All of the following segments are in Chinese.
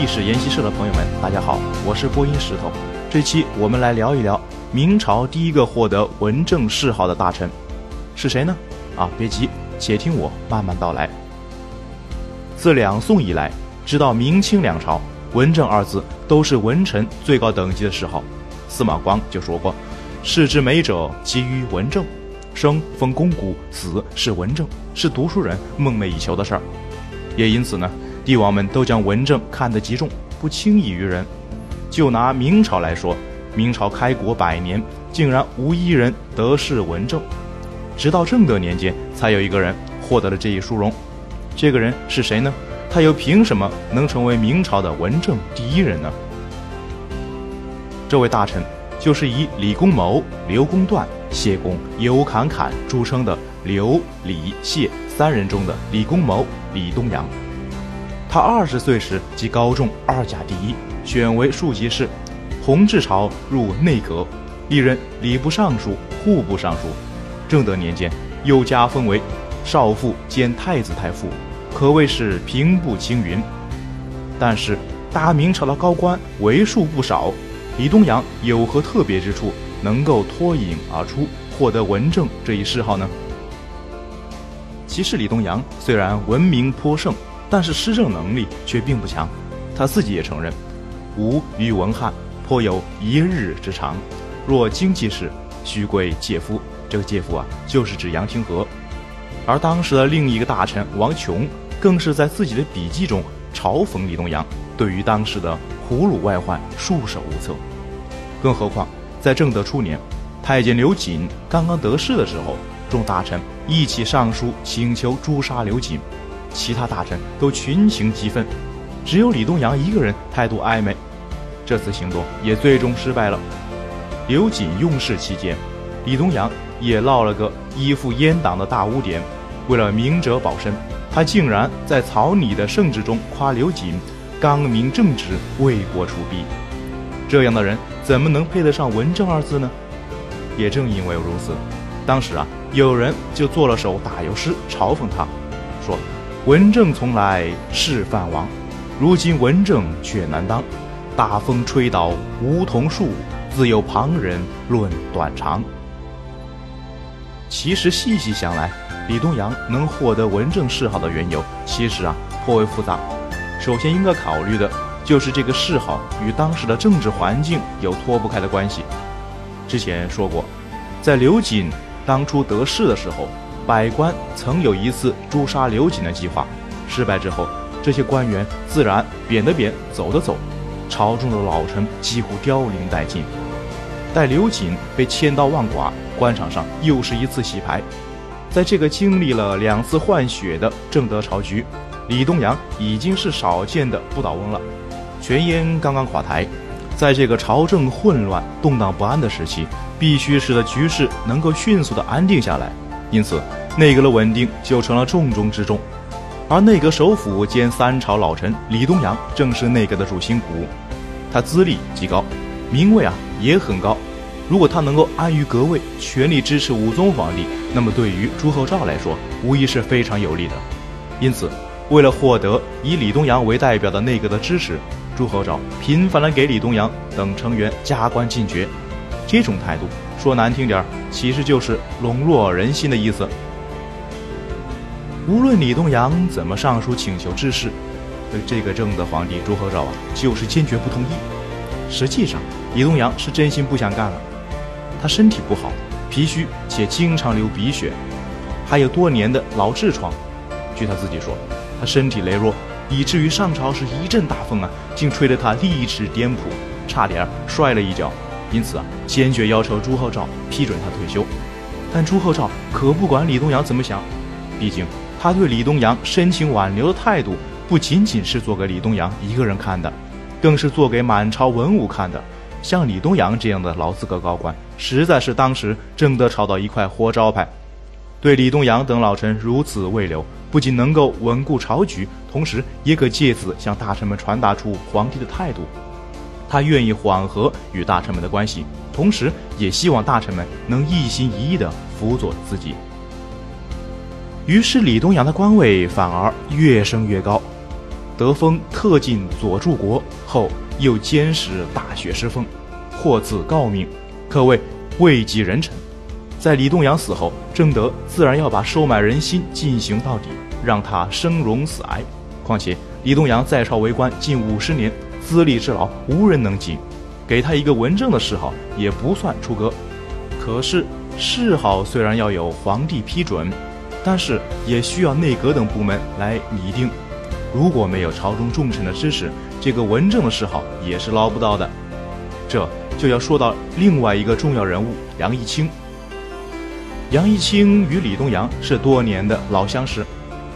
历史研习社的朋友们，大家好，我是播音石头。这期我们来聊一聊明朝第一个获得文正谥号的大臣是谁呢？啊，别急，且听我慢慢道来。自两宋以来，直到明清两朝，文正二字都是文臣最高等级的谥号。司马光就说过：“世之美者，集于文正。生封公古，死是文正，是读书人梦寐以求的事儿。”也因此呢。帝王们都将文正看得极重，不轻易于人。就拿明朝来说，明朝开国百年，竟然无一人得势文正，直到正德年间，才有一个人获得了这一殊荣。这个人是谁呢？他又凭什么能成为明朝的文正第一人呢？这位大臣就是以李公谋、刘公断、谢公、尤侃侃著称的刘、李、谢三人中的李公谋李东阳。他二十岁时即高中二甲第一，选为庶吉士。弘治朝入内阁，历任礼部尚书、户部尚书。正德年间又加封为少傅兼太子太傅，可谓是平步青云。但是大明朝的高官为数不少，李东阳有何特别之处，能够脱颖而出，获得文正这一谥号呢？其实李东阳虽然闻名颇盛。但是施政能力却并不强，他自己也承认，吾与文翰颇有一日之长。若经济事，须归介夫。这个介夫啊，就是指杨廷和。而当时的另一个大臣王琼，更是在自己的笔记中嘲讽李东阳，对于当时的胡虏外患束手无策。更何况在正德初年，太监刘瑾刚刚得势的时候，众大臣一起上书请求诛杀刘瑾。其他大臣都群情激愤，只有李东阳一个人态度暧昧。这次行动也最终失败了。刘瑾用事期间，李东阳也落了个依附阉党的大污点。为了明哲保身，他竟然在草拟的圣旨中夸刘瑾刚明正直、为国除弊。这样的人怎么能配得上“文正”二字呢？也正因为如此，当时啊，有人就做了首打油诗嘲讽他，说。文正从来是藩王，如今文正却难当。大风吹倒梧桐树，自有旁人论短长。其实细细想来，李东阳能获得文正谥号的缘由，其实啊颇为复杂。首先应该考虑的就是这个谥号与当时的政治环境有脱不开的关系。之前说过，在刘瑾当初得势的时候。百官曾有一次诛杀刘瑾的计划，失败之后，这些官员自然贬的贬，走的走，朝中的老臣几乎凋零殆尽。待刘瑾被千刀万剐，官场上又是一次洗牌。在这个经历了两次换血的正德朝局，李东阳已经是少见的不倒翁了。全燕刚刚垮台，在这个朝政混乱、动荡不安的时期，必须使得局势能够迅速的安定下来。因此。内阁的稳定就成了重中之重，而内阁首辅兼三朝老臣李东阳正是内阁的主心骨，他资历极高，名位啊也很高。如果他能够安于阁位，全力支持武宗皇帝，那么对于朱厚照来说，无疑是非常有利的。因此，为了获得以李东阳为代表的内阁的支持，朱厚照频繁地给李东阳等成员加官进爵。这种态度说难听点儿，其实就是笼络人心的意思。无论李东阳怎么上书请求治事，这个正德皇帝朱厚照啊，就是坚决不同意。实际上，李东阳是真心不想干了。他身体不好，脾虚且经常流鼻血，还有多年的老痔疮。据他自己说，他身体羸弱，以至于上朝时一阵大风啊，竟吹得他立志颠扑，差点摔了一跤。因此啊，坚决要求朱厚照批准他退休。但朱厚照可不管李东阳怎么想，毕竟。他对李东阳深情挽留的态度，不仅仅是做给李东阳一个人看的，更是做给满朝文武看的。像李东阳这样的老资格高官，实在是当时正德朝的一块活招牌。对李东阳等老臣如此慰留，不仅能够稳固朝局，同时也可借此向大臣们传达出皇帝的态度。他愿意缓和与大臣们的关系，同时也希望大臣们能一心一意地辅佐自己。于是，李东阳的官位反而越升越高。得封特进左柱国后，又兼使大学士封，获赐诰命，可谓位极人臣。在李东阳死后，正德自然要把收买人心进行到底，让他生荣死哀。况且李东阳在朝为官近五十年，资历之老，无人能及，给他一个文正的谥号也不算出格。可是谥号虽然要有皇帝批准，但是也需要内阁等部门来拟定。如果没有朝中重臣的支持，这个文正的谥号也是捞不到的。这就要说到另外一个重要人物杨义清。杨义清与李东阳是多年的老相识。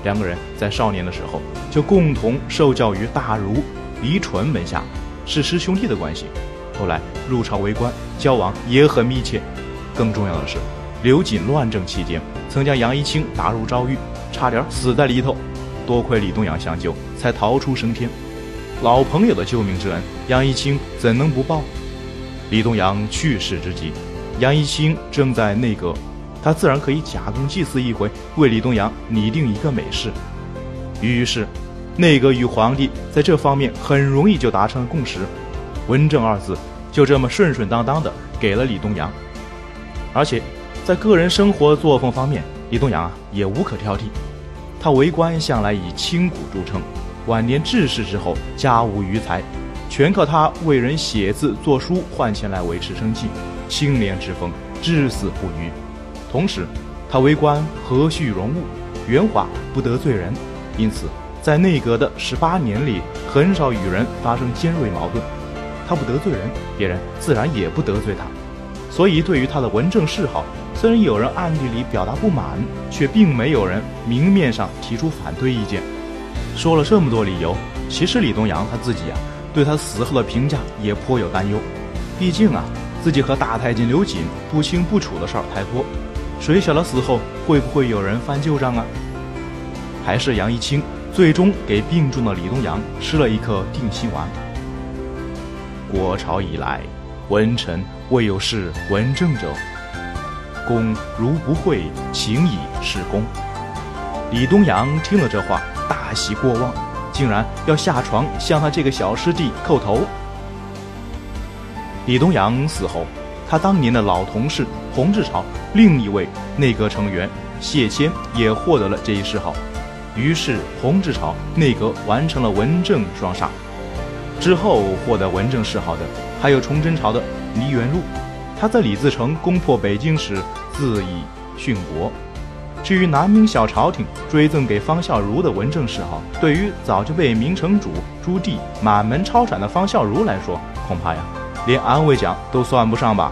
两个人在少年的时候就共同受教于大儒李纯门下，是师兄弟的关系。后来入朝为官，交往也很密切。更重要的是，刘瑾乱政期间，曾将杨一清打入诏狱，差点死在里头。多亏李东阳相救，才逃出升天。老朋友的救命之恩，杨一清怎能不报？李东阳去世之际，杨一清正在内阁。他自然可以假公济私一回，为李东阳拟定一个美事。于是，内阁与皇帝在这方面很容易就达成了共识，“文正”二字就这么顺顺当当的给了李东阳。而且，在个人生活作风方面，李东阳啊也无可挑剔。他为官向来以清苦著称，晚年致仕之后家无余财，全靠他为人写字作书换钱来维持生计，清廉之风至死不渝。同时，他为官和煦容物，圆滑不得罪人，因此在内阁的十八年里，很少与人发生尖锐矛盾。他不得罪人，别人自然也不得罪他。所以，对于他的文政嗜好，虽然有人暗地里表达不满，却并没有人明面上提出反对意见。说了这么多理由，其实李东阳他自己啊，对他死后的评价也颇有担忧。毕竟啊，自己和大太监刘瑾不清不楚的事儿太多。谁晓得死后会不会有人翻旧账啊？还是杨一清最终给病重的李东阳吃了一颗定心丸。国朝以来，文臣未有事文政者，公如不讳，请以示公。李东阳听了这话，大喜过望，竟然要下床向他这个小师弟叩头。李东阳死后。他当年的老同事洪志超，另一位内阁成员谢谦也获得了这一谥号，于是洪治朝内阁完成了文正双杀。之后获得文正谥号的还有崇祯朝的黎元禄，他在李自成攻破北京时自以殉国。至于南明小朝廷追赠给方孝孺的文正谥号，对于早就被明成祖朱棣满门抄斩的方孝孺来说，恐怕呀。连安慰奖都算不上吧。